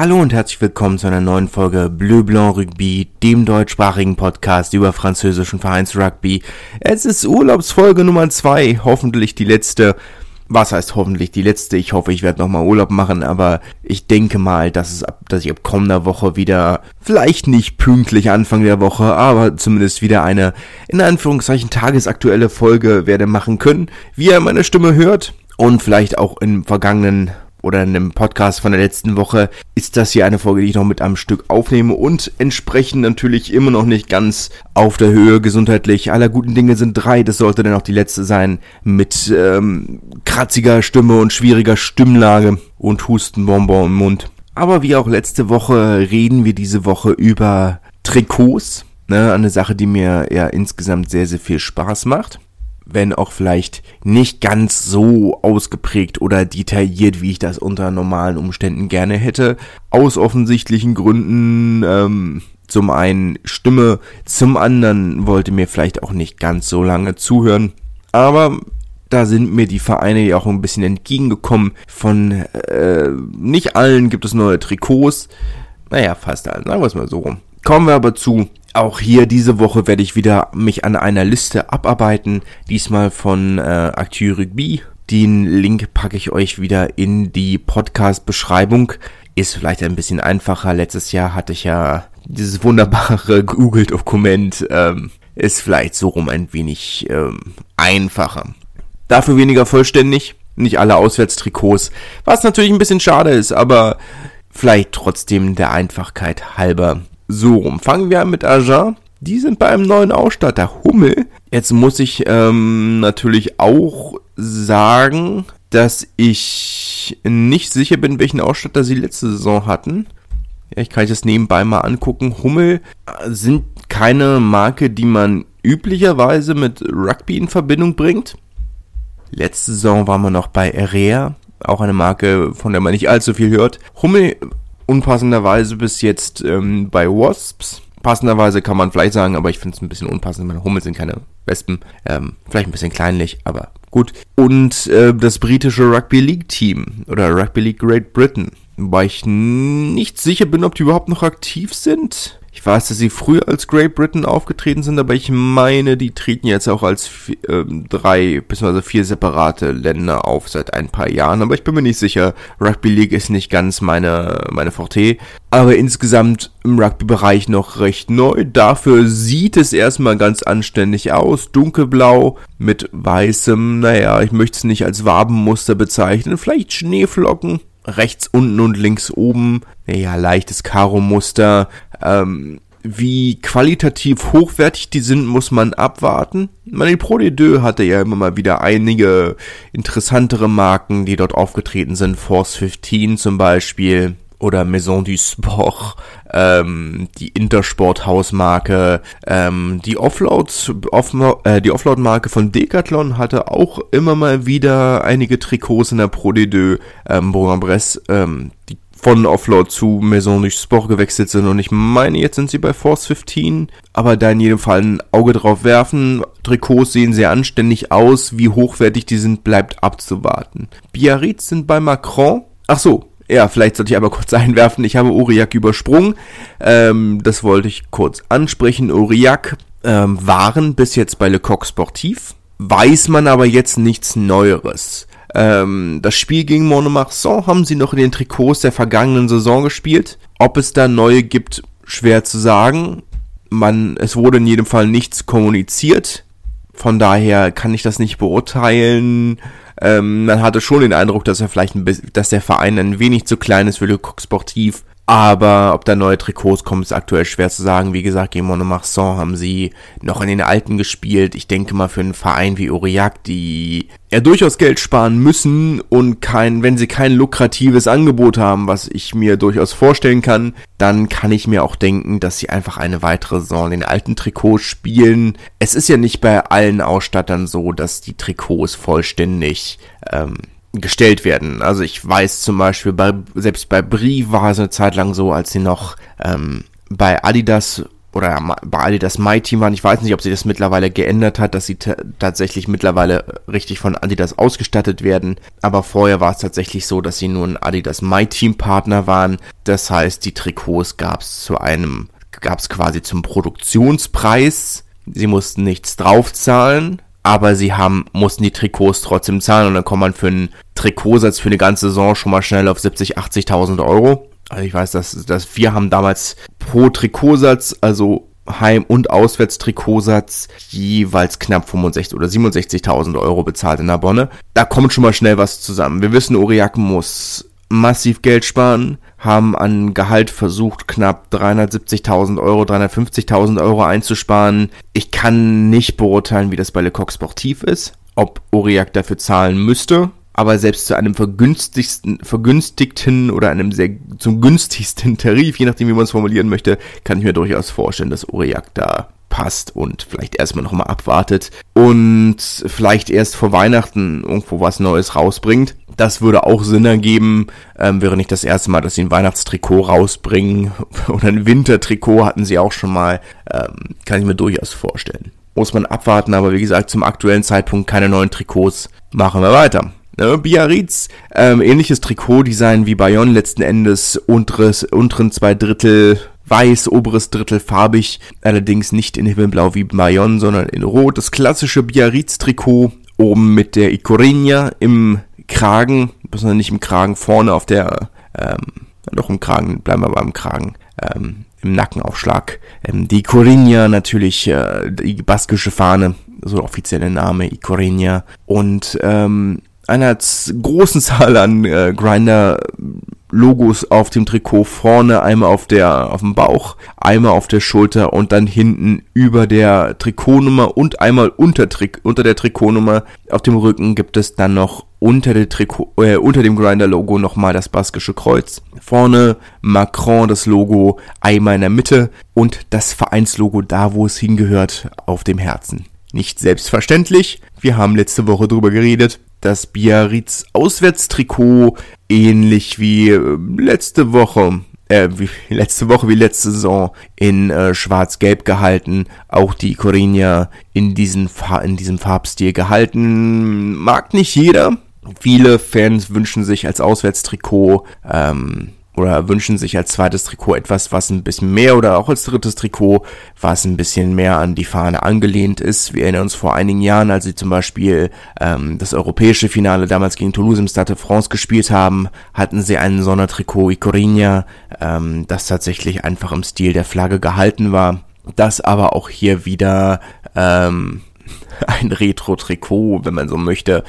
Hallo und herzlich willkommen zu einer neuen Folge Bleu Blanc Rugby, dem deutschsprachigen Podcast über französischen Vereinsrugby. Es ist Urlaubsfolge Nummer zwei, hoffentlich die letzte. Was heißt hoffentlich die letzte? Ich hoffe, ich werde nochmal Urlaub machen, aber ich denke mal, dass, es ab, dass ich ab kommender Woche wieder, vielleicht nicht pünktlich Anfang der Woche, aber zumindest wieder eine, in Anführungszeichen, tagesaktuelle Folge werde machen können. Wie ihr meine Stimme hört und vielleicht auch im vergangenen oder in dem Podcast von der letzten Woche ist das hier eine Folge, die ich noch mit einem Stück aufnehme und entsprechend natürlich immer noch nicht ganz auf der Höhe gesundheitlich. Aller guten Dinge sind drei, das sollte dann auch die letzte sein mit ähm, kratziger Stimme und schwieriger Stimmlage und Hustenbonbon im Mund. Aber wie auch letzte Woche reden wir diese Woche über Trikots, ne, eine Sache, die mir ja insgesamt sehr, sehr viel Spaß macht wenn auch vielleicht nicht ganz so ausgeprägt oder detailliert, wie ich das unter normalen Umständen gerne hätte. Aus offensichtlichen Gründen, ähm, zum einen Stimme, zum anderen wollte mir vielleicht auch nicht ganz so lange zuhören. Aber da sind mir die Vereine ja auch ein bisschen entgegengekommen. Von äh, nicht allen gibt es neue Trikots. Naja, fast allen, sagen wir es mal so rum. Kommen wir aber zu auch hier diese Woche werde ich wieder mich an einer Liste abarbeiten, diesmal von äh, Actu Rugby. Den Link packe ich euch wieder in die Podcast-Beschreibung. Ist vielleicht ein bisschen einfacher. Letztes Jahr hatte ich ja dieses wunderbare Google-Dokument. Ähm, ist vielleicht so rum ein wenig ähm, einfacher. Dafür weniger vollständig. Nicht alle Auswärtstrikots. Was natürlich ein bisschen schade ist, aber vielleicht trotzdem der Einfachkeit halber so rum. Fangen wir an mit Agen. Die sind bei einem neuen Ausstatter Hummel. Jetzt muss ich ähm, natürlich auch sagen, dass ich nicht sicher bin, welchen Ausstatter sie letzte Saison hatten. Ja, ich kann das nebenbei mal angucken. Hummel äh, sind keine Marke, die man üblicherweise mit Rugby in Verbindung bringt. Letzte Saison waren wir noch bei Area, auch eine Marke, von der man nicht allzu viel hört. Hummel unpassenderweise bis jetzt ähm, bei Wasps. Passenderweise kann man vielleicht sagen, aber ich finde es ein bisschen unpassend. Meine Hummel sind keine Wespen. Ähm, vielleicht ein bisschen kleinlich, aber gut. Und äh, das britische Rugby League Team oder Rugby League Great Britain. Wobei ich nicht sicher bin, ob die überhaupt noch aktiv sind. Ich weiß, dass sie früher als Great Britain aufgetreten sind, aber ich meine, die treten jetzt auch als äh, drei bzw. vier separate Länder auf seit ein paar Jahren. Aber ich bin mir nicht sicher. Rugby League ist nicht ganz meine, meine Forte. Aber insgesamt im Rugby-Bereich noch recht neu. Dafür sieht es erstmal ganz anständig aus. Dunkelblau mit weißem, naja, ich möchte es nicht als Wabenmuster bezeichnen. Vielleicht Schneeflocken rechts unten und links oben, ja, leichtes Karo-Muster. Ähm, wie qualitativ hochwertig die sind, muss man abwarten. Man, Pro de Deux hatte ja immer mal wieder einige interessantere Marken, die dort aufgetreten sind. Force 15 zum Beispiel oder Maison du Sport, ähm, die Intersport-Hausmarke, ähm, die Offload, Off, äh, die Offload-Marke von Decathlon hatte auch immer mal wieder einige Trikots in der Pro D2, ähm, Bourg-en-Bresse, ähm, die von Offload zu Maison du Sport gewechselt sind und ich meine, jetzt sind sie bei Force 15, aber da in jedem Fall ein Auge drauf werfen. Trikots sehen sehr anständig aus, wie hochwertig die sind, bleibt abzuwarten. Biarritz sind bei Macron. Ach so, ja, vielleicht sollte ich aber kurz einwerfen, ich habe Uriak übersprungen. Ähm, das wollte ich kurz ansprechen. Uriak ähm, waren bis jetzt bei Le Coq Sportif. Weiß man aber jetzt nichts Neueres. Ähm, das Spiel gegen Monomarsan haben sie noch in den Trikots der vergangenen Saison gespielt. Ob es da neue gibt, schwer zu sagen. Man, es wurde in jedem Fall nichts kommuniziert. Von daher kann ich das nicht beurteilen. Ähm, man hatte schon den Eindruck, dass er vielleicht ein bisschen, dass der Verein ein wenig zu klein ist für Le Coq Sportif. Aber ob da neue Trikots kommen, ist aktuell schwer zu sagen. Wie gesagt, gegen Monomarsan haben sie noch in den alten gespielt. Ich denke mal für einen Verein wie Aurillac, die ja durchaus Geld sparen müssen und kein, wenn sie kein lukratives Angebot haben, was ich mir durchaus vorstellen kann, dann kann ich mir auch denken, dass sie einfach eine weitere Saison in den alten Trikots spielen. Es ist ja nicht bei allen Ausstattern so, dass die Trikots vollständig ähm, gestellt werden. Also ich weiß zum Beispiel, bei, selbst bei Brie war es eine Zeit lang so, als sie noch ähm, bei Adidas oder bei Adidas My Team waren. Ich weiß nicht, ob sie das mittlerweile geändert hat, dass sie tatsächlich mittlerweile richtig von Adidas ausgestattet werden. Aber vorher war es tatsächlich so, dass sie nur ein Adidas My Team Partner waren. Das heißt, die Trikots gab es zu einem, gab es quasi zum Produktionspreis. Sie mussten nichts draufzahlen aber sie haben, mussten die Trikots trotzdem zahlen und dann kommt man für einen Trikotsatz für eine ganze Saison schon mal schnell auf 70, 80.000 Euro. Also ich weiß, dass, dass wir haben damals pro Trikotsatz, also Heim- und Auswärtstrikotsatz jeweils knapp 65 oder 67.000 Euro bezahlt in der Bonne. Da kommt schon mal schnell was zusammen. Wir wissen, Uriak muss massiv Geld sparen, haben an Gehalt versucht, knapp 370.000 Euro, 350.000 Euro einzusparen. Ich kann nicht beurteilen, wie das bei Lecoq Sportiv ist, ob Uriak dafür zahlen müsste. Aber selbst zu einem vergünstigsten, vergünstigten oder einem sehr zum günstigsten Tarif, je nachdem wie man es formulieren möchte, kann ich mir durchaus vorstellen, dass Uriak da passt und vielleicht erstmal nochmal abwartet und vielleicht erst vor Weihnachten irgendwo was Neues rausbringt. Das würde auch Sinn ergeben. Ähm, wäre nicht das erste Mal, dass sie ein Weihnachtstrikot rausbringen oder ein Wintertrikot hatten sie auch schon mal. Ähm, kann ich mir durchaus vorstellen. Muss man abwarten, aber wie gesagt, zum aktuellen Zeitpunkt keine neuen Trikots. Machen wir weiter. Ne, Biarritz, ähm, ähnliches Trikotdesign wie Bayonne letzten Endes, unteres, unteren zwei Drittel weiß, oberes Drittel farbig, allerdings nicht in Himmelblau wie Bayonne, sondern in Rot. Das klassische Biarritz-Trikot, oben mit der Icorinha im Kragen, besonders nicht im Kragen, vorne auf der, ähm, doch im Kragen, bleiben wir beim Kragen, ähm, im Nackenaufschlag. Ähm, die Icorinha natürlich, äh, die baskische Fahne, so der offizielle Name, Icorinha. Und ähm, einer großen Zahl an äh, Grinder Logos auf dem Trikot vorne, einmal auf der auf dem Bauch, einmal auf der Schulter und dann hinten über der Trikotnummer und einmal unter, Trik unter der Trikotnummer auf dem Rücken gibt es dann noch unter, der Trikot, äh, unter dem Grinder-Logo nochmal das baskische Kreuz. Vorne Macron das Logo einmal in der Mitte und das Vereinslogo da, wo es hingehört, auf dem Herzen. Nicht selbstverständlich. Wir haben letzte Woche drüber geredet das Biarritz Auswärtstrikot ähnlich wie äh, letzte Woche äh, wie letzte Woche wie letzte Saison in äh, schwarz-gelb gehalten. Auch die Corinna in, diesen in diesem Farbstil gehalten. Mag nicht jeder. Viele Fans wünschen sich als Auswärtstrikot ähm, oder wünschen sich als zweites Trikot etwas, was ein bisschen mehr oder auch als drittes Trikot, was ein bisschen mehr an die Fahne angelehnt ist. Wir erinnern uns vor einigen Jahren, als sie zum Beispiel ähm, das europäische Finale damals gegen Toulouse im Stade de France gespielt haben, hatten sie ein Sondertrikot Icorinha, ähm, das tatsächlich einfach im Stil der Flagge gehalten war. Das aber auch hier wieder ähm, ein Retro-Trikot, wenn man so möchte,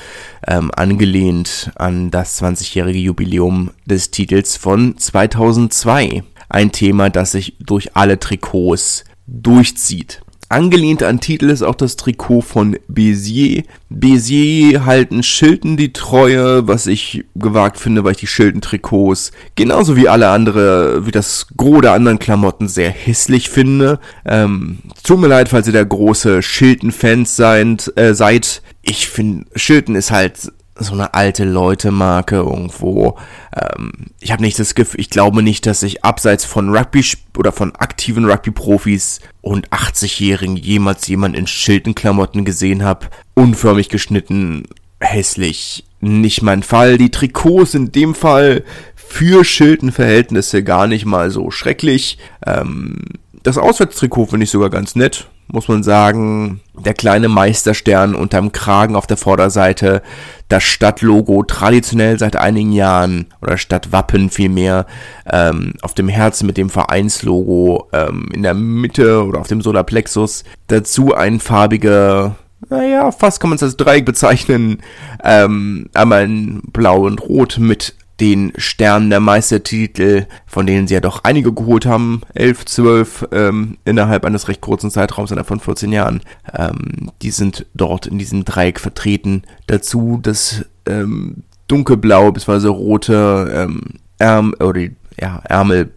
ähm, angelehnt an das 20-jährige Jubiläum des Titels von 2002. Ein Thema, das sich durch alle Trikots durchzieht. Angelehnt an Titel ist auch das Trikot von Bézier. Bézier halten Schilden die Treue, was ich gewagt finde, weil ich die Schilden-Trikots genauso wie alle andere, wie das Gros der anderen Klamotten sehr hässlich finde. Ähm, tut mir leid, falls ihr der große Schilden-Fans seid, äh, seid. Ich finde, Schilden ist halt so eine alte Leute-Marke irgendwo. Ähm, ich habe nicht das Gefühl, ich glaube nicht, dass ich abseits von Rugby oder von aktiven Rugby-Profis und 80-Jährigen jemals jemand in Schildenklamotten gesehen habe. Unförmig geschnitten, hässlich. Nicht mein Fall. Die Trikots in dem Fall für Schildenverhältnisse gar nicht mal so schrecklich. Ähm, das Auswärtstrikot finde ich sogar ganz nett muss man sagen, der kleine Meisterstern unterm Kragen auf der Vorderseite, das Stadtlogo traditionell seit einigen Jahren oder Stadtwappen vielmehr ähm, auf dem Herzen mit dem Vereinslogo ähm, in der Mitte oder auf dem Solarplexus. Dazu ein farbiger naja, fast kann man es als Dreieck bezeichnen. Ähm, einmal in Blau und Rot mit den Sternen der Meistertitel, von denen sie ja doch einige geholt haben, elf, zwölf, ähm, innerhalb eines recht kurzen Zeitraums, innerhalb von 14 Jahren. Ähm, die sind dort in diesem Dreieck vertreten. Dazu das ähm, dunkelblaue bzw. rote ähm, Ärm oder ja, Ärmel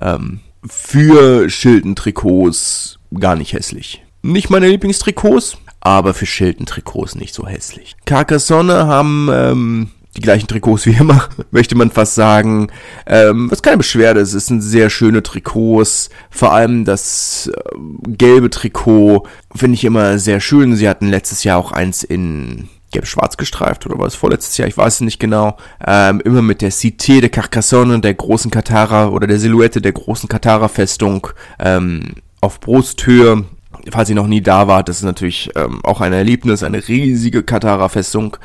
ähm, für Schildentrikots gar nicht hässlich. Nicht meine Lieblingstrikots, aber für Schildentrikots nicht so hässlich. Carcassonne haben ähm, die gleichen Trikots wie immer, möchte man fast sagen. Ähm, was keine Beschwerde ist, es sind sehr schöne Trikots. Vor allem das äh, gelbe Trikot finde ich immer sehr schön. Sie hatten letztes Jahr auch eins in gelb-schwarz gestreift oder war es vorletztes Jahr, ich weiß es nicht genau, ähm, immer mit der Cité de Carcassonne, der großen Katara oder der Silhouette der großen Katara-Festung ähm, auf Brusthöhe. Falls ihr noch nie da wart, das ist natürlich ähm, auch ein Erlebnis, eine riesige Katara-Festung,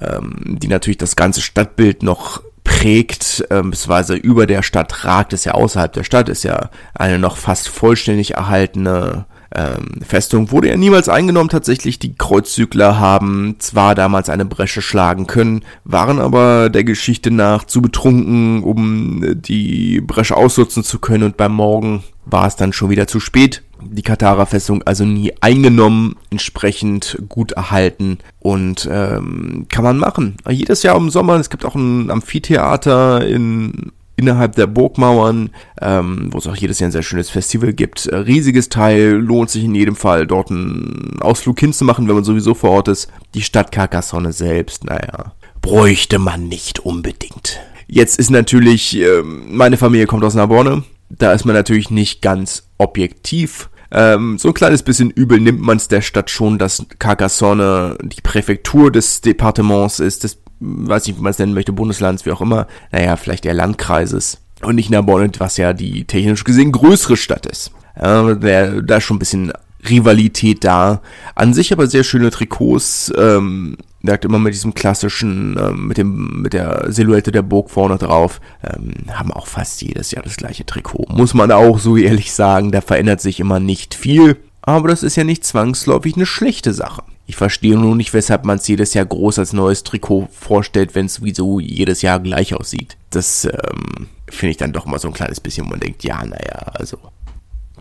ähm, die natürlich das ganze Stadtbild noch prägt, ähm, beziehungsweise über der Stadt ragt es ja außerhalb der Stadt, ist ja eine noch fast vollständig erhaltene ähm, Festung wurde ja niemals eingenommen. Tatsächlich, die Kreuzzügler haben zwar damals eine Bresche schlagen können, waren aber der Geschichte nach zu betrunken, um äh, die Bresche ausnutzen zu können und beim Morgen war es dann schon wieder zu spät. Die Katara-Festung also nie eingenommen, entsprechend gut erhalten und ähm, kann man machen. Jedes Jahr im Sommer, es gibt auch ein Amphitheater in innerhalb der Burgmauern, ähm, wo es auch jedes Jahr ein sehr schönes Festival gibt. Äh, riesiges Teil, lohnt sich in jedem Fall, dort einen Ausflug hinzumachen, wenn man sowieso vor Ort ist. Die Stadt Carcassonne selbst, naja, bräuchte man nicht unbedingt. Jetzt ist natürlich, äh, meine Familie kommt aus Narbonne, da ist man natürlich nicht ganz objektiv. Ähm, so ein kleines bisschen übel nimmt man es der Stadt schon, dass Carcassonne die Präfektur des Departements ist, des weiß nicht, wie man es nennen möchte, Bundeslands, wie auch immer, naja, vielleicht eher Landkreises. Und nicht Narbonne, was ja die technisch gesehen größere Stadt ist. Äh, der, da ist schon ein bisschen Rivalität da. An sich aber sehr schöne Trikots. Ähm, merkt immer mit diesem klassischen, ähm, mit dem, mit der Silhouette der Burg vorne drauf, ähm, haben auch fast jedes Jahr das gleiche Trikot. Muss man auch so ehrlich sagen, da verändert sich immer nicht viel. Aber das ist ja nicht zwangsläufig eine schlechte Sache. Ich verstehe nur nicht, weshalb man es jedes Jahr groß als neues Trikot vorstellt, wenn es sowieso jedes Jahr gleich aussieht. Das ähm, finde ich dann doch mal so ein kleines bisschen, wo man denkt, ja, naja, also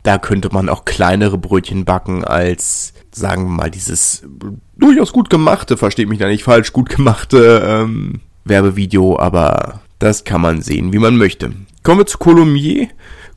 da könnte man auch kleinere Brötchen backen als, sagen wir mal, dieses durchaus gut gemachte, versteht mich da nicht falsch, gut gemachte ähm, Werbevideo, aber das kann man sehen, wie man möchte. Kommen wir zu Colomier.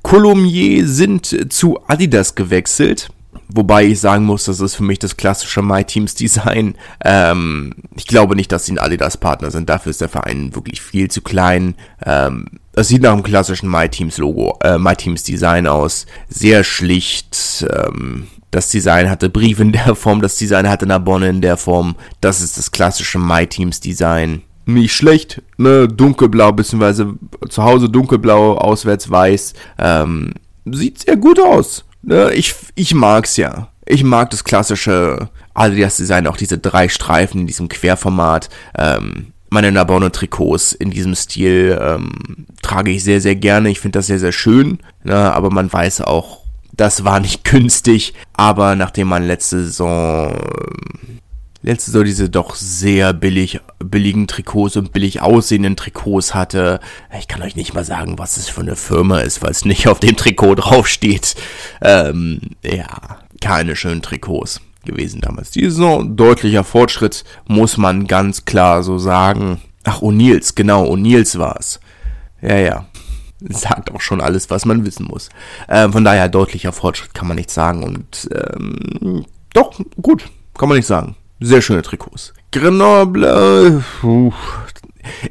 Colomier sind zu Adidas gewechselt. Wobei ich sagen muss, das ist für mich das klassische My Teams Design. Ähm, ich glaube nicht, dass sie ein Adidas Partner sind. Dafür ist der Verein wirklich viel zu klein. Ähm, das sieht nach einem klassischen My Teams Logo, äh, My Teams Design aus. Sehr schlicht. Ähm, das Design hatte Brief in der Form, das Design hatte Narbonne in der Form. Das ist das klassische My Teams Design. Nicht schlecht, ne, dunkelblau, beziehungsweise zu Hause dunkelblau, auswärts weiß. Ähm, sieht sehr gut aus. Ne, ich, ich mag's ja. Ich mag das klassische Adidas-Design, auch diese drei Streifen in diesem Querformat. Ähm, meine Nabonne-Trikots in diesem Stil ähm, trage ich sehr, sehr gerne. Ich finde das sehr, sehr schön. Ne, aber man weiß auch, das war nicht günstig. Aber nachdem man letzte Saison letzte Saison diese doch sehr billig, billigen Trikots und billig aussehenden Trikots hatte. Ich kann euch nicht mal sagen, was es für eine Firma ist, weil es nicht auf dem Trikot draufsteht. Ähm, ja, keine schönen Trikots gewesen damals. Die Saison, deutlicher Fortschritt, muss man ganz klar so sagen. Ach, O'Neills, genau, O'Neills war es. Ja, ja. Sagt auch schon alles, was man wissen muss. Ähm, von daher, deutlicher Fortschritt kann man nicht sagen. Und ähm, doch, gut, kann man nicht sagen. Sehr schöne Trikots. Grenoble. Uh,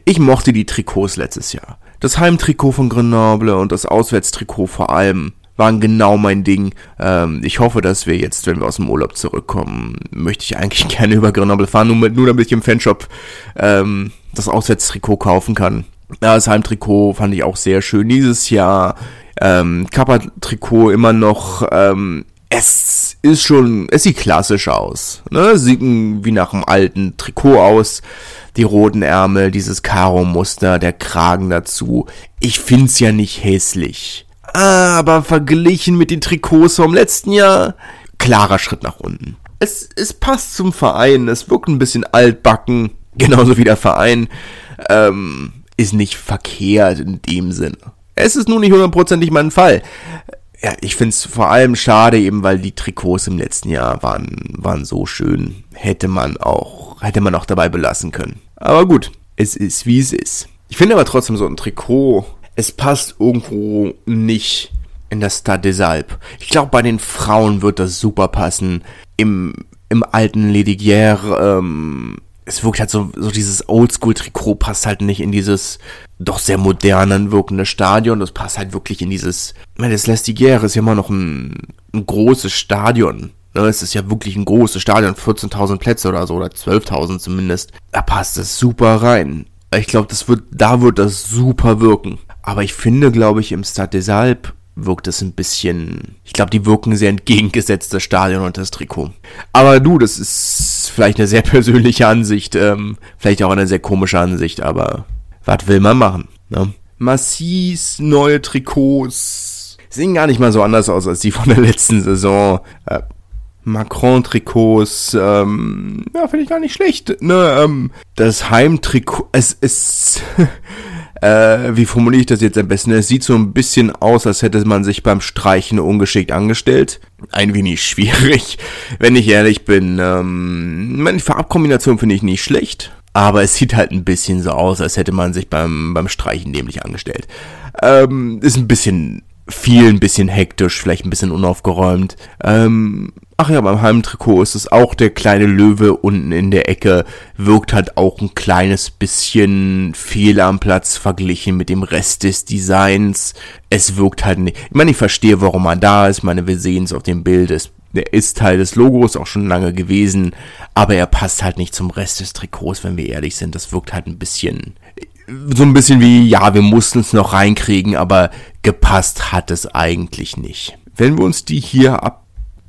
ich mochte die Trikots letztes Jahr. Das Heimtrikot von Grenoble und das Auswärtstrikot vor allem waren genau mein Ding. Ähm, ich hoffe, dass wir jetzt, wenn wir aus dem Urlaub zurückkommen, möchte ich eigentlich gerne über Grenoble fahren, nur, nur damit ich im Fanshop ähm, das Auswärtstrikot kaufen kann. Ja, das Heimtrikot fand ich auch sehr schön dieses Jahr. Ähm, Kappa-Trikot immer noch ähm, es ist schon, es sieht klassisch aus. Ne? Sieht wie nach einem alten Trikot aus. Die roten Ärmel, dieses Karo-Muster, der Kragen dazu. Ich find's ja nicht hässlich. Aber verglichen mit den Trikots vom letzten Jahr, klarer Schritt nach unten. Es, es passt zum Verein, es wirkt ein bisschen altbacken, genauso wie der Verein. Ähm, ist nicht verkehrt in dem Sinne. Es ist nur nicht hundertprozentig mein Fall ja, ich finde es vor allem schade, eben weil die Trikots im letzten Jahr waren, waren so schön. Hätte man auch, hätte man auch dabei belassen können. Aber gut, es ist wie es ist. Ich finde aber trotzdem so ein Trikot, es passt irgendwo nicht in das Stade des Alpes. Ich glaube, bei den Frauen wird das super passen. Im, im alten Ledigier, ähm, es wirkt halt so, so dieses Oldschool-Trikot passt halt nicht in dieses doch sehr modernen wirkende Stadion. Das passt halt wirklich in dieses, ich meine, das Lestiguerre ist ja immer noch ein, ein großes Stadion. Ne? Es ist ja wirklich ein großes Stadion, 14.000 Plätze oder so, oder 12.000 zumindest. Da passt es super rein. Ich glaube, das wird, da wird das super wirken. Aber ich finde, glaube ich, im Stade des Alpes wirkt es ein bisschen, ich glaube, die wirken sehr entgegengesetzt, das Stadion und das Trikot. Aber du, das ist vielleicht eine sehr persönliche Ansicht, ähm, vielleicht auch eine sehr komische Ansicht, aber was will man machen, ne? Massis neue Trikots sehen gar nicht mal so anders aus als die von der letzten Saison. Äh, Macron-Trikots, ähm, ja, finde ich gar nicht schlecht. Ne, ähm, das Heimtrikot, es ist, äh, wie formuliere ich das jetzt am besten? Es sieht so ein bisschen aus, als hätte man sich beim Streichen ungeschickt angestellt. Ein wenig schwierig, wenn ich ehrlich bin. Ähm, meine Farbkombination finde ich nicht schlecht. Aber es sieht halt ein bisschen so aus, als hätte man sich beim, beim Streichen nämlich angestellt. Ähm, ist ein bisschen viel, ein bisschen hektisch, vielleicht ein bisschen unaufgeräumt. Ähm, ach ja, beim Heimtrikot ist es auch der kleine Löwe unten in der Ecke, wirkt halt auch ein kleines bisschen fehl am Platz verglichen mit dem Rest des Designs. Es wirkt halt nicht, ich meine, ich verstehe, warum er da ist, ich meine, wir sehen es auf dem Bild, es, der ist Teil des Logos auch schon lange gewesen, aber er passt halt nicht zum Rest des Trikots, wenn wir ehrlich sind. Das wirkt halt ein bisschen, so ein bisschen wie, ja, wir mussten es noch reinkriegen, aber gepasst hat es eigentlich nicht. Wenn wir uns die hier ab,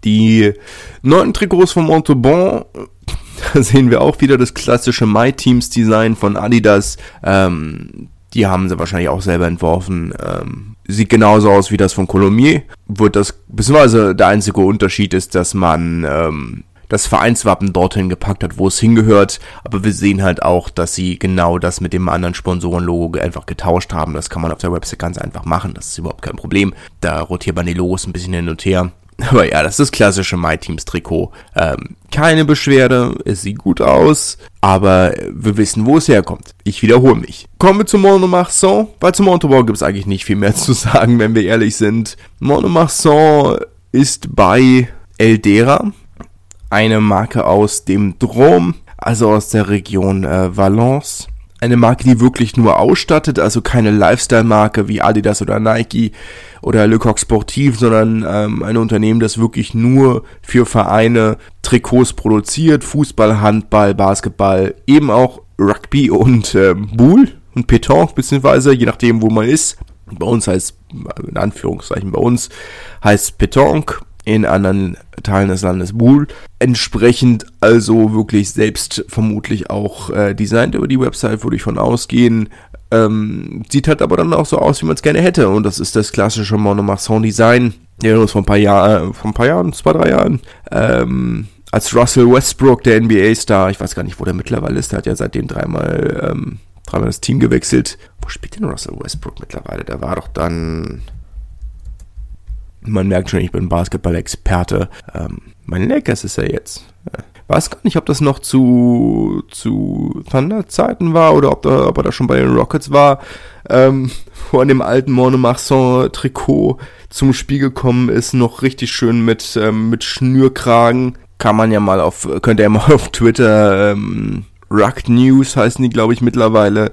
die neuen Trikots von Montauban, da sehen wir auch wieder das klassische My Teams Design von Adidas. Ähm, die haben sie wahrscheinlich auch selber entworfen. Ähm, sieht genauso aus wie das von Colomier. Wird das, beziehungsweise der einzige Unterschied ist, dass man ähm, das Vereinswappen dorthin gepackt hat, wo es hingehört. Aber wir sehen halt auch, dass sie genau das mit dem anderen Sponsorenlogo einfach getauscht haben. Das kann man auf der Website ganz einfach machen. Das ist überhaupt kein Problem. Da rotiert man die Logos ein bisschen hin und her. Aber ja, das ist klassische MyTeams-Trikot. Ähm, keine Beschwerde, es sieht gut aus, aber wir wissen, wo es herkommt. Ich wiederhole mich. Kommen wir zu Monomarsan, weil zu Montauban gibt es eigentlich nicht viel mehr zu sagen, wenn wir ehrlich sind. Monomarsan ist bei Eldera, eine Marke aus dem Drôme, also aus der Region äh, Valence. Eine Marke, die wirklich nur ausstattet, also keine Lifestyle-Marke wie Adidas oder Nike oder Le Coq Sportif, sondern ähm, ein Unternehmen, das wirklich nur für Vereine Trikots produziert, Fußball, Handball, Basketball, eben auch Rugby und äh, Boule und Pétanque, beziehungsweise je nachdem, wo man ist. Bei uns heißt, in Anführungszeichen, bei uns heißt Pétanque in anderen Teilen des Landes Buhl. Entsprechend also wirklich selbst vermutlich auch äh, designt über die Website, würde ich von ausgehen. Ähm, sieht halt aber dann auch so aus, wie man es gerne hätte. Und das ist das klassische Monomarsan Design. Der uns vor ein paar Jahren, äh, vor ein paar Jahren, zwei, drei Jahren, ähm, als Russell Westbrook, der NBA-Star, ich weiß gar nicht, wo der mittlerweile ist, der hat ja seitdem dreimal, ähm, dreimal das Team gewechselt. Wo spielt denn Russell Westbrook mittlerweile? Der war doch dann, man merkt schon, ich bin Basketball-Experte. Ähm, mein Lakers ist er jetzt. Äh, weiß gar nicht, ob das noch zu, zu Thunder-Zeiten war oder ob, da, ob er da schon bei den Rockets war, ähm, wo an dem alten Monomarsan-Trikot zum Spiel gekommen ist, noch richtig schön mit, ähm, mit Schnürkragen. Kann man ja mal auf, könnt ihr ja mal auf Twitter, ähm, Ruck News heißen die, glaube ich, mittlerweile.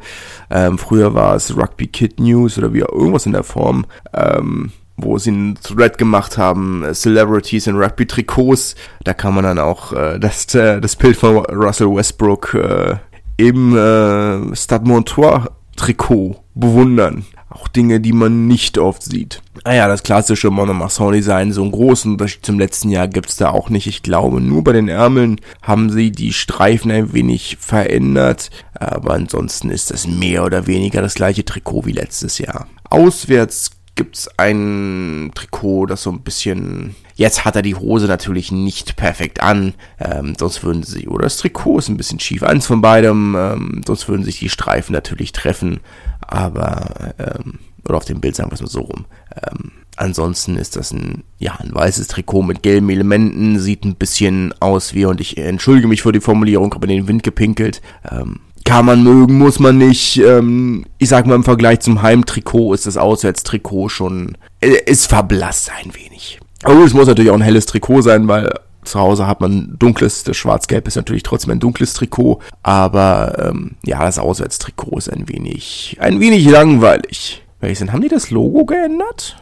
Ähm, früher war es Rugby Kid News oder wie irgendwas in der Form. Ähm, wo sie einen Thread gemacht haben, äh, Celebrities in Rugby-Trikots. Da kann man dann auch äh, das, äh, das Bild von Russell Westbrook äh, im äh, Stade Montois-Trikot bewundern. Auch Dinge, die man nicht oft sieht. Ah ja, das klassische Monomarsan-Design, so einen großen Unterschied zum letzten Jahr gibt's da auch nicht. Ich glaube, nur bei den Ärmeln haben sie die Streifen ein wenig verändert. Aber ansonsten ist das mehr oder weniger das gleiche Trikot wie letztes Jahr. Auswärts gibt's ein Trikot, das so ein bisschen. Jetzt hat er die Hose natürlich nicht perfekt an, ähm, sonst würden sie. Oder das Trikot ist ein bisschen schief. Eins von beidem, ähm, sonst würden sich die Streifen natürlich treffen. Aber, ähm, oder auf dem Bild sagen wir es mal so rum. Ähm, ansonsten ist das ein, ja, ein weißes Trikot mit gelben Elementen, sieht ein bisschen aus wie, und ich entschuldige mich für die Formulierung, aber in den Wind gepinkelt. Ähm, kann man mögen, muss man nicht. Ähm, ich sag mal, im Vergleich zum Heimtrikot ist das Auswärtstrikot schon, äh, ist verblasst ein wenig. Aber es muss natürlich auch ein helles Trikot sein, weil zu Hause hat man dunkles, das Schwarz-Gelb ist natürlich trotzdem ein dunkles Trikot, aber ähm, ja, das Auswärtstrikot ist ein wenig, ein wenig langweilig. Welches denn? Haben die das Logo geändert?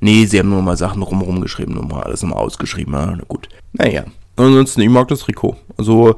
Nee, sie haben nur mal Sachen rumrum geschrieben, nur mal alles nochmal ausgeschrieben. Na gut. Naja. Ansonsten, ich mag das Trikot. Also,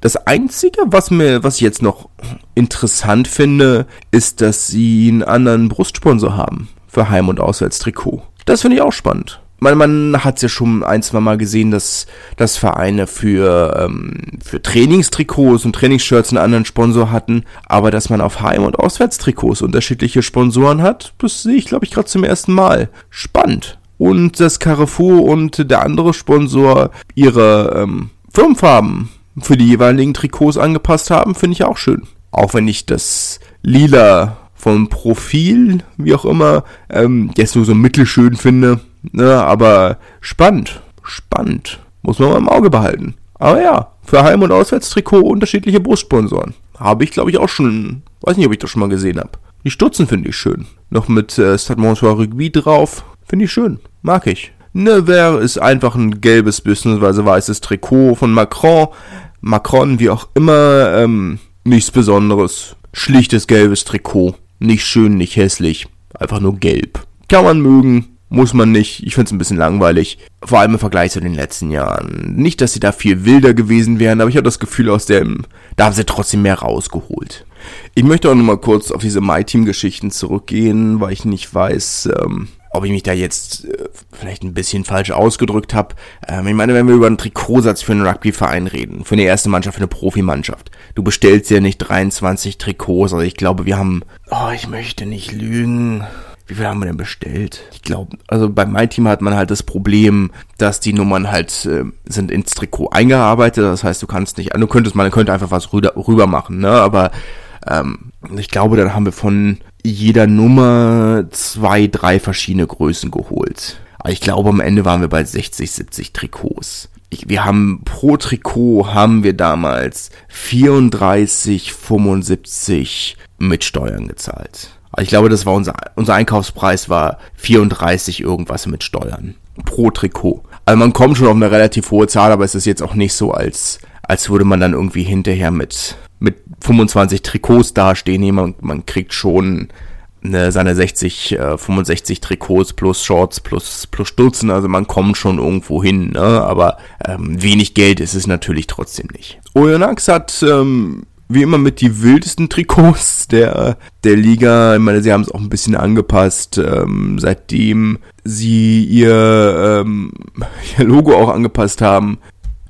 das Einzige, was mir, was ich jetzt noch interessant finde, ist, dass sie einen anderen Brustsponsor haben für Heim- und Auswärtstrikot. Das finde ich auch spannend man, man hat es ja schon ein, zwei Mal gesehen, dass, dass Vereine für, ähm, für Trainingstrikots und Trainingsshirts einen anderen Sponsor hatten, aber dass man auf Heim- und Auswärtstrikots unterschiedliche Sponsoren hat, das sehe ich, glaube ich, gerade zum ersten Mal. Spannend. Und dass Carrefour und der andere Sponsor ihre ähm, Firmenfarben für die jeweiligen Trikots angepasst haben, finde ich auch schön. Auch wenn ich das Lila vom Profil, wie auch immer, ähm, jetzt nur so mittelschön finde. Ne, aber spannend, spannend. Muss man mal im Auge behalten. Aber ja, für Heim- und Auswärtstrikot unterschiedliche Brustsponsoren. Habe ich, glaube ich, auch schon, weiß nicht, ob ich das schon mal gesehen habe. Die Stutzen finde ich schön. Noch mit äh, Stade Montois Rugby drauf. Finde ich schön. Mag ich. Nevers ist einfach ein gelbes bzw. weißes Trikot von Macron. Macron, wie auch immer, ähm, nichts Besonderes. Schlichtes gelbes Trikot. Nicht schön, nicht hässlich. Einfach nur gelb. Kann man mögen, muss man nicht. Ich finde es ein bisschen langweilig. Vor allem im Vergleich zu den letzten Jahren. Nicht, dass sie da viel wilder gewesen wären, aber ich habe das Gefühl, aus dem, da haben sie trotzdem mehr rausgeholt. Ich möchte auch nochmal kurz auf diese My-Team-Geschichten zurückgehen, weil ich nicht weiß, ähm, ob ich mich da jetzt äh, vielleicht ein bisschen falsch ausgedrückt habe. Ähm, ich meine, wenn wir über einen Trikotsatz für einen Rugbyverein reden, für eine erste Mannschaft, für eine Profimannschaft, du bestellst ja nicht 23 Trikots, also ich glaube, wir haben, oh, ich möchte nicht lügen, wie viel haben wir denn bestellt? Ich glaube, also bei meinem Team hat man halt das Problem, dass die Nummern halt äh, sind ins Trikot eingearbeitet. Das heißt, du kannst nicht, du könntest man könnte einfach was rüber, rüber machen, ne? Aber ähm, ich glaube, dann haben wir von jeder Nummer zwei, drei verschiedene Größen geholt. Aber ich glaube, am Ende waren wir bei 60, 70 Trikots. Ich, wir haben pro Trikot haben wir damals 34, 75 mit Steuern gezahlt. Ich glaube, das war unser, unser Einkaufspreis war 34 irgendwas mit Steuern. Pro Trikot. Also man kommt schon auf eine relativ hohe Zahl, aber es ist jetzt auch nicht so, als, als würde man dann irgendwie hinterher mit 25 Trikots dastehen. Man, man kriegt schon ne, seine 60, äh, 65 Trikots plus Shorts plus, plus Stutzen. Also man kommt schon irgendwo hin, ne? aber ähm, wenig Geld ist es natürlich trotzdem nicht. Oyonnax hat ähm, wie immer mit die wildesten Trikots der, der Liga. Ich meine, sie haben es auch ein bisschen angepasst, ähm, seitdem sie ihr, ähm, ihr Logo auch angepasst haben.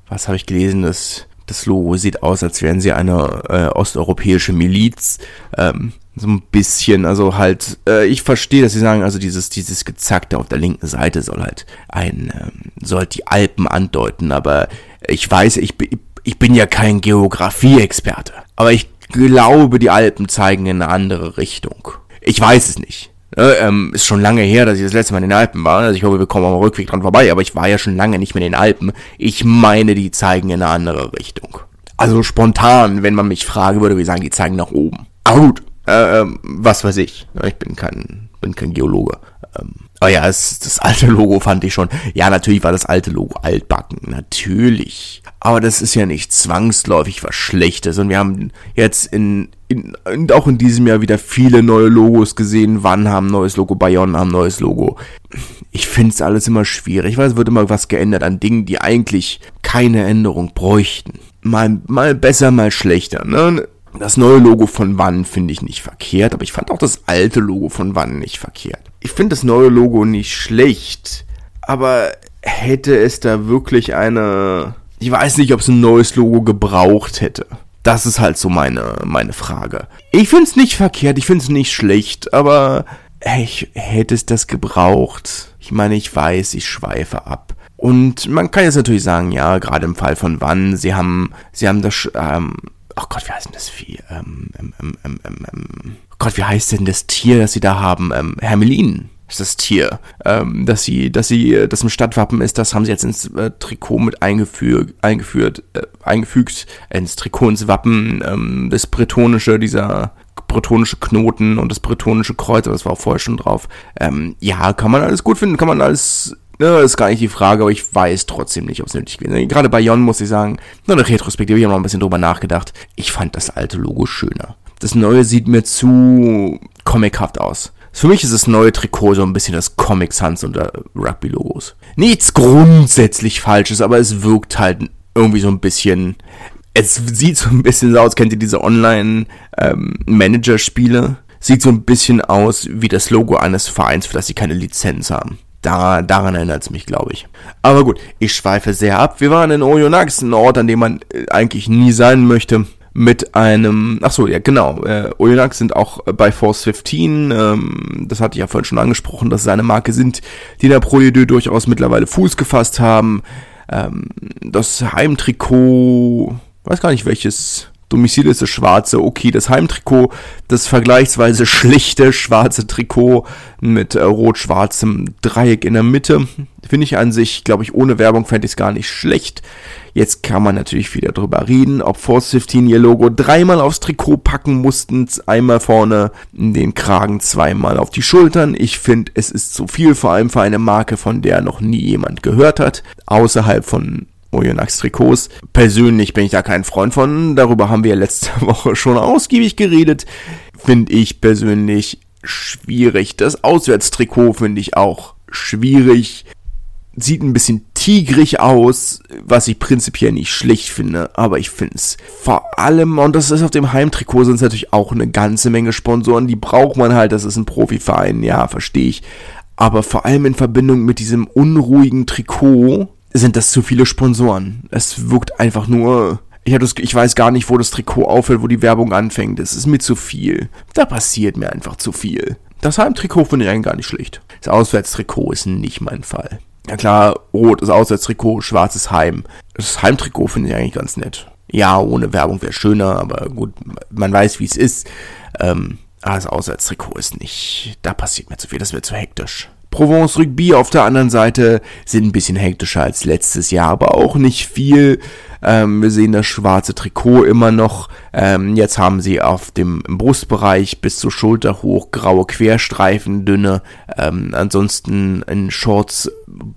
Was habe ich gelesen? Das, das Logo sieht aus, als wären sie eine äh, osteuropäische Miliz. Ähm, so ein bisschen, also halt, äh, ich verstehe, dass sie sagen, also dieses, dieses Gezackte auf der linken Seite soll halt ein, ähm, soll die Alpen andeuten, aber ich weiß, ich, ich bin ja kein Geografie-Experte, aber ich glaube, die Alpen zeigen in eine andere Richtung. Ich weiß es nicht. Ne, ähm, ist schon lange her, dass ich das letzte Mal in den Alpen war. Also ich hoffe, wir kommen am Rückweg dran vorbei, aber ich war ja schon lange nicht mehr in den Alpen. Ich meine, die zeigen in eine andere Richtung. Also spontan, wenn man mich fragen würde, ich sagen, die zeigen nach oben. Aber gut, äh, ähm, was weiß ich. Ich bin kein, bin kein Geologe. Ähm, aber ja, es, das alte Logo fand ich schon. Ja, natürlich war das alte Logo altbacken. Natürlich. Aber das ist ja nicht zwangsläufig was Schlechtes. Und wir haben jetzt in, in, auch in diesem Jahr wieder viele neue Logos gesehen. Wann haben neues Logo, Bayonne haben neues Logo. Ich finde es alles immer schwierig, weil es wird immer was geändert an Dingen, die eigentlich keine Änderung bräuchten. Mal, mal besser, mal schlechter. Ne? Das neue Logo von Wann finde ich nicht verkehrt, aber ich fand auch das alte Logo von Wann nicht verkehrt. Ich finde das neue Logo nicht schlecht, aber hätte es da wirklich eine ich weiß nicht, ob es ein neues Logo gebraucht hätte. Das ist halt so meine, meine Frage. Ich finde es nicht verkehrt, ich finde es nicht schlecht, aber ich hätte es das gebraucht. Ich meine, ich weiß, ich schweife ab. Und man kann jetzt natürlich sagen, ja, gerade im Fall von Wann, sie haben, sie haben das, ähm, oh Gott, wie heißt denn das Vieh? Ähm, ähm, ähm, ähm, ähm, oh Gott, wie heißt denn das Tier, das sie da haben? Ähm, Hermelin ist das Tier, ähm, dass sie, dass sie, das im Stadtwappen ist, das haben sie jetzt ins äh, Trikot mit eingeführt, eingeführt, äh, eingefügt, ins Trikot ins Wappen, ähm, das bretonische, dieser bretonische Knoten und das bretonische Kreuz, das war auch vorher schon drauf. Ähm, ja, kann man alles gut finden, kann man alles Ne, ist gar nicht die Frage, aber ich weiß trotzdem nicht, ob es nötig wäre. Gerade bei Jon muss ich sagen, nur eine Retrospektive, ich habe noch ein bisschen drüber nachgedacht. Ich fand das alte Logo schöner. Das neue sieht mir zu comichaft aus. Für mich ist das neue Trikot so ein bisschen das Comic Sans unter Rugby-Logos. Nichts grundsätzlich Falsches, aber es wirkt halt irgendwie so ein bisschen. Es sieht so ein bisschen so aus, kennt ihr diese Online-Manager-Spiele? Ähm, sieht so ein bisschen aus wie das Logo eines Vereins, für das sie keine Lizenz haben. Da, daran erinnert es mich, glaube ich. Aber gut, ich schweife sehr ab. Wir waren in Oyonnax, ein Ort, an dem man äh, eigentlich nie sein möchte. Mit einem, ach so, ja genau, äh, Oyonnax sind auch bei Force 15, ähm, das hatte ich ja vorhin schon angesprochen, dass es eine Marke sind, die in der Pro durchaus mittlerweile Fuß gefasst haben. Ähm, das Heimtrikot, weiß gar nicht welches Domizil ist das schwarze, okay, das Heimtrikot, das vergleichsweise schlichte schwarze Trikot mit äh, rot-schwarzem Dreieck in der Mitte, finde ich an sich, glaube ich, ohne Werbung fände ich es gar nicht schlecht. Jetzt kann man natürlich wieder drüber reden, ob Force 15 ihr Logo dreimal aufs Trikot packen mussten, einmal vorne in den Kragen, zweimal auf die Schultern. Ich finde, es ist zu viel, vor allem für eine Marke, von der noch nie jemand gehört hat, außerhalb von Oyonnax Trikots. Persönlich bin ich da kein Freund von. Darüber haben wir letzte Woche schon ausgiebig geredet. Finde ich persönlich schwierig. Das Auswärtstrikot finde ich auch schwierig. Sieht ein bisschen tigrig aus, was ich prinzipiell nicht schlecht finde, aber ich finde es vor allem, und das ist auf dem Heimtrikot, sind es natürlich auch eine ganze Menge Sponsoren, die braucht man halt, das ist ein Profiverein, ja, verstehe ich. Aber vor allem in Verbindung mit diesem unruhigen Trikot, sind das zu viele Sponsoren. Es wirkt einfach nur. Ich, das, ich weiß gar nicht, wo das Trikot aufhört, wo die Werbung anfängt. Es ist mir zu viel. Da passiert mir einfach zu viel. Das Heimtrikot finde ich eigentlich gar nicht schlecht. Das Auswärtstrikot ist nicht mein Fall. Ja klar, rot ist Auswärtstrikot, schwarzes Heim. Das Heimtrikot finde ich eigentlich ganz nett. Ja, ohne Werbung wäre schöner, aber gut, man weiß, wie es ist. Ähm, aber das Auswärtstrikot ist nicht, da passiert mir zu viel, das wird zu hektisch. Provence Rugby auf der anderen Seite sind ein bisschen hektischer als letztes Jahr, aber auch nicht viel. Ähm, wir sehen das schwarze Trikot immer noch. Ähm, jetzt haben sie auf dem Brustbereich bis zur Schulter hoch graue Querstreifen, dünne. Ähm, ansonsten in Shorts,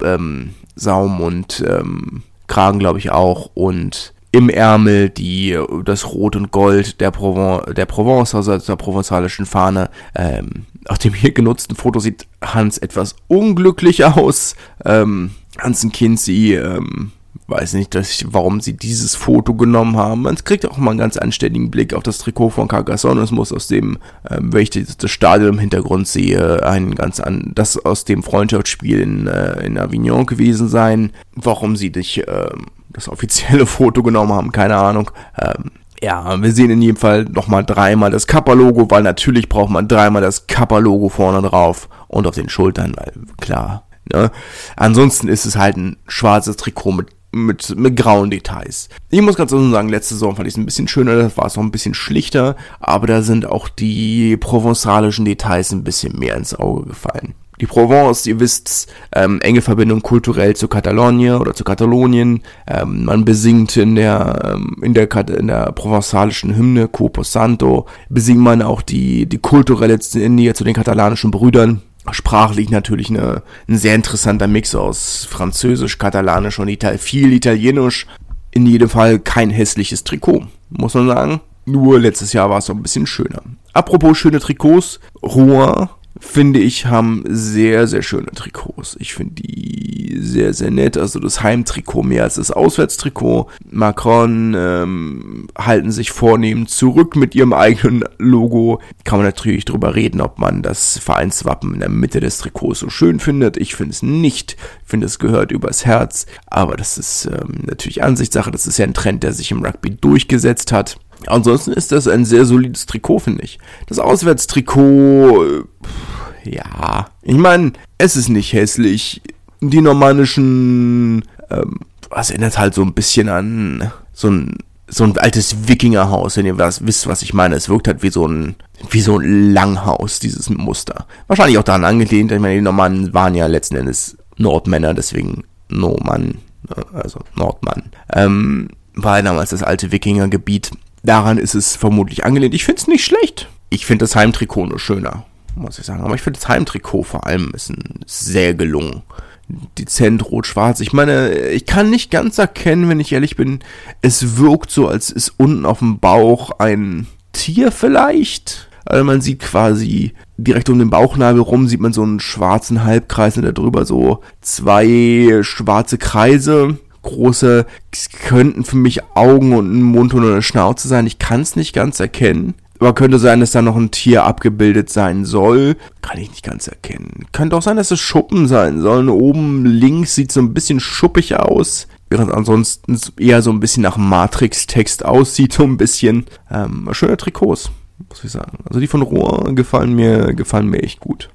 ähm, Saum und ähm, Kragen, glaube ich, auch. Und im Ärmel die das Rot und Gold der Provence, der Provence also der provenzalischen Fahne. Ähm, auf dem hier genutzten Foto sieht Hans etwas unglücklich aus. Ähm, Hansen Kinsey, ähm, weiß nicht, dass ich, warum sie dieses Foto genommen haben. Man kriegt auch mal einen ganz anständigen Blick auf das Trikot von Carcassonne. Es muss aus dem, ähm, wenn ich das Stadion im Hintergrund sehe, ein ganz an, das aus dem Freundschaftsspiel in, äh, in Avignon gewesen sein. Warum sie dich, ähm, das offizielle Foto genommen haben, keine Ahnung. Ähm, ja, wir sehen in jedem Fall nochmal dreimal das Kappa-Logo, weil natürlich braucht man dreimal das Kappa-Logo vorne drauf und auf den Schultern, weil klar. Ne? Ansonsten ist es halt ein schwarzes Trikot mit, mit, mit grauen Details. Ich muss ganz offen sagen, letzte Saison fand ich es ein bisschen schöner, das war es noch ein bisschen schlichter, aber da sind auch die provenzalischen Details ein bisschen mehr ins Auge gefallen. Die Provence, ihr wisst, ähm, enge Verbindung kulturell zu Katalonien oder zu Katalonien. Ähm, man besingt in der, ähm, in der, in der provenzalischen Hymne Copo Santo, besingt man auch die, die kulturelle Nähe zu den katalanischen Brüdern. Sprachlich natürlich eine, ein sehr interessanter Mix aus Französisch, Katalanisch und Ital viel Italienisch. In jedem Fall kein hässliches Trikot, muss man sagen. Nur letztes Jahr war es noch ein bisschen schöner. Apropos schöne Trikots, Rouen finde ich, haben sehr, sehr schöne Trikots. Ich finde die sehr, sehr nett. Also das Heimtrikot mehr als das Auswärtstrikot. Macron ähm, halten sich vornehm zurück mit ihrem eigenen Logo. Kann man natürlich drüber reden, ob man das Vereinswappen in der Mitte des Trikots so schön findet. Ich finde es nicht. Ich finde, es gehört übers Herz. Aber das ist ähm, natürlich Ansichtssache. Das ist ja ein Trend, der sich im Rugby durchgesetzt hat. Ansonsten ist das ein sehr solides Trikot, finde ich. Das Auswärtstrikot, äh, ja. Ich meine, es ist nicht hässlich. Die normannischen, ähm, was erinnert halt so ein bisschen an so ein, so ein altes Wikingerhaus, wenn ihr was, wisst, was ich meine. Es wirkt halt wie so ein, wie so ein Langhaus, dieses Muster. Wahrscheinlich auch daran angelehnt. Ich meine, die Normannen waren ja letzten Endes Nordmänner, deswegen Normann, ne, also Nordmann. Ähm, war damals das alte Wikingergebiet. Daran ist es vermutlich angelehnt. Ich finde es nicht schlecht. Ich finde das Heimtrikot nur schöner, muss ich sagen. Aber ich finde das Heimtrikot vor allem ist ein sehr gelungen. dezent rot-schwarz. Ich meine, ich kann nicht ganz erkennen, wenn ich ehrlich bin, es wirkt so, als ist unten auf dem Bauch ein Tier vielleicht. Also man sieht quasi direkt um den Bauchnabel rum, sieht man so einen schwarzen Halbkreis und darüber so zwei schwarze Kreise. Große, könnten für mich Augen und ein Mund und eine Schnauze sein. Ich kann es nicht ganz erkennen. Aber könnte sein, dass da noch ein Tier abgebildet sein soll. Kann ich nicht ganz erkennen. Könnte auch sein, dass es Schuppen sein sollen. Oben links sieht so ein bisschen schuppig aus. Während ansonsten eher so ein bisschen nach Matrix-Text aussieht, so ein bisschen. Ähm, schöne Trikots, muss ich sagen. Also die von Rohr gefallen mir, gefallen mir echt gut.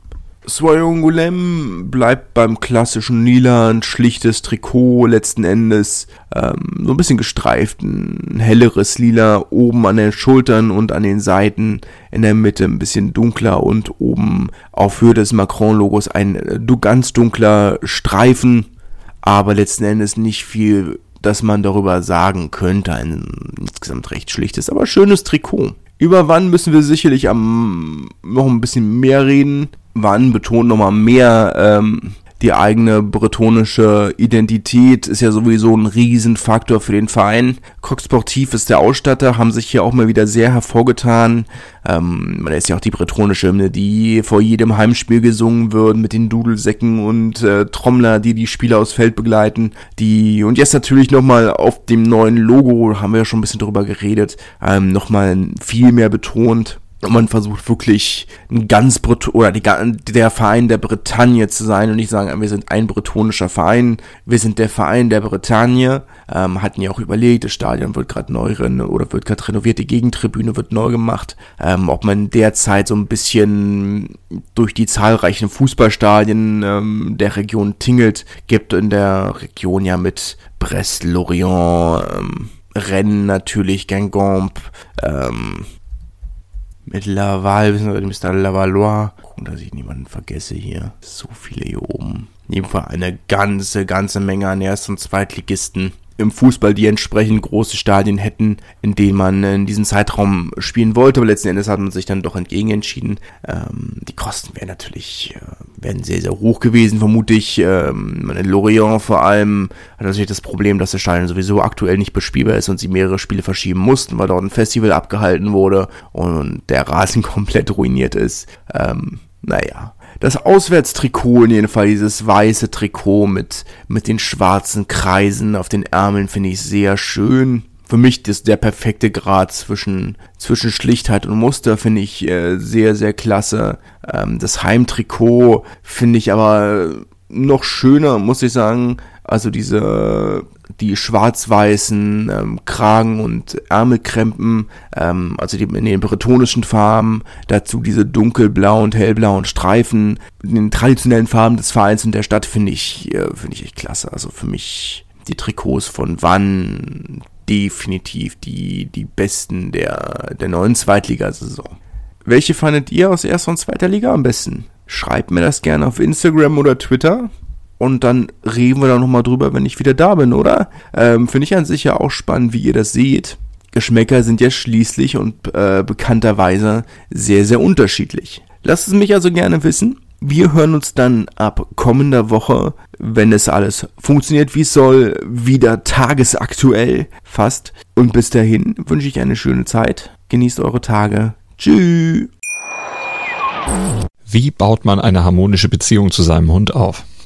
Soyongulem bleibt beim klassischen lila, ein schlichtes Trikot letzten Endes, ähm, so ein bisschen gestreift, ein helleres Lila oben an den Schultern und an den Seiten, in der Mitte ein bisschen dunkler und oben auf Höhe des Macron-Logos ein äh, ganz dunkler Streifen, aber letzten Endes nicht viel, dass man darüber sagen könnte. Ein insgesamt recht schlichtes, aber schönes Trikot. Über wann müssen wir sicherlich am noch ein bisschen mehr reden. Wann betont nochmal mehr ähm, die eigene bretonische Identität ist ja sowieso ein Riesenfaktor für den Verein. Coq Sportiv ist der Ausstatter, haben sich hier auch mal wieder sehr hervorgetan. Ähm, man ist ja auch die bretonische Hymne, die vor jedem Heimspiel gesungen wird mit den Dudelsäcken und äh, Trommler, die die Spieler aufs Feld begleiten. Die und jetzt natürlich nochmal auf dem neuen Logo, haben wir ja schon ein bisschen drüber geredet, ähm, nochmal viel mehr betont man versucht wirklich ein ganz Bret oder die, der Verein der Bretagne zu sein und nicht sagen, wir sind ein bretonischer Verein, wir sind der Verein der Bretagne. Ähm, hatten ja auch überlegt, das Stadion wird gerade neu oder wird gerade renoviert, die Gegentribüne wird neu gemacht. Ähm, ob man derzeit so ein bisschen durch die zahlreichen Fußballstadien ähm, der Region tingelt, gibt in der Region ja mit Brest, Lorient, ähm, Rennes natürlich, Guingamp, ähm, mit Laval, Mr. Lavalois. Gucken, dass ich niemanden vergesse hier. So viele hier oben. In jedem Fall eine ganze, ganze Menge an Erst- und Zweitligisten im Fußball, die entsprechend große Stadien hätten, in denen man in diesem Zeitraum spielen wollte. Aber letzten Endes hat man sich dann doch entgegen entschieden. Ähm, die Kosten wären natürlich äh, wären sehr, sehr hoch gewesen, vermute ich. Ähm, in Lorient vor allem hat natürlich das Problem, dass das Stadion sowieso aktuell nicht bespielbar ist und sie mehrere Spiele verschieben mussten, weil dort ein Festival abgehalten wurde und der Rasen komplett ruiniert ist. Ähm, naja, das Auswärtstrikot in jedem Fall, dieses weiße Trikot mit, mit den schwarzen Kreisen auf den Ärmeln finde ich sehr schön. Für mich ist der perfekte Grad zwischen, zwischen Schlichtheit und Muster finde ich äh, sehr, sehr klasse. Ähm, das Heimtrikot finde ich aber noch schöner, muss ich sagen. Also diese die schwarz-weißen ähm, Kragen und Ärmelkrempen, ähm, also die in den bretonischen Farben, dazu diese dunkelblauen und hellblauen Streifen, in den traditionellen Farben des Vereins und der Stadt finde ich, äh, finde ich echt klasse. Also für mich die Trikots von Wann definitiv die, die besten der, der neuen Zweitligasaison. Welche fandet ihr aus erster und zweiter Liga am besten? Schreibt mir das gerne auf Instagram oder Twitter und dann reden wir da nochmal drüber, wenn ich wieder da bin, oder? Ähm, Finde ich an sich ja auch spannend, wie ihr das seht. Geschmäcker sind ja schließlich und äh, bekannterweise sehr, sehr unterschiedlich. Lasst es mich also gerne wissen. Wir hören uns dann ab kommender Woche, wenn es alles funktioniert, wie es soll, wieder tagesaktuell fast. Und bis dahin wünsche ich eine schöne Zeit. Genießt eure Tage. Tschüss. Wie baut man eine harmonische Beziehung zu seinem Hund auf?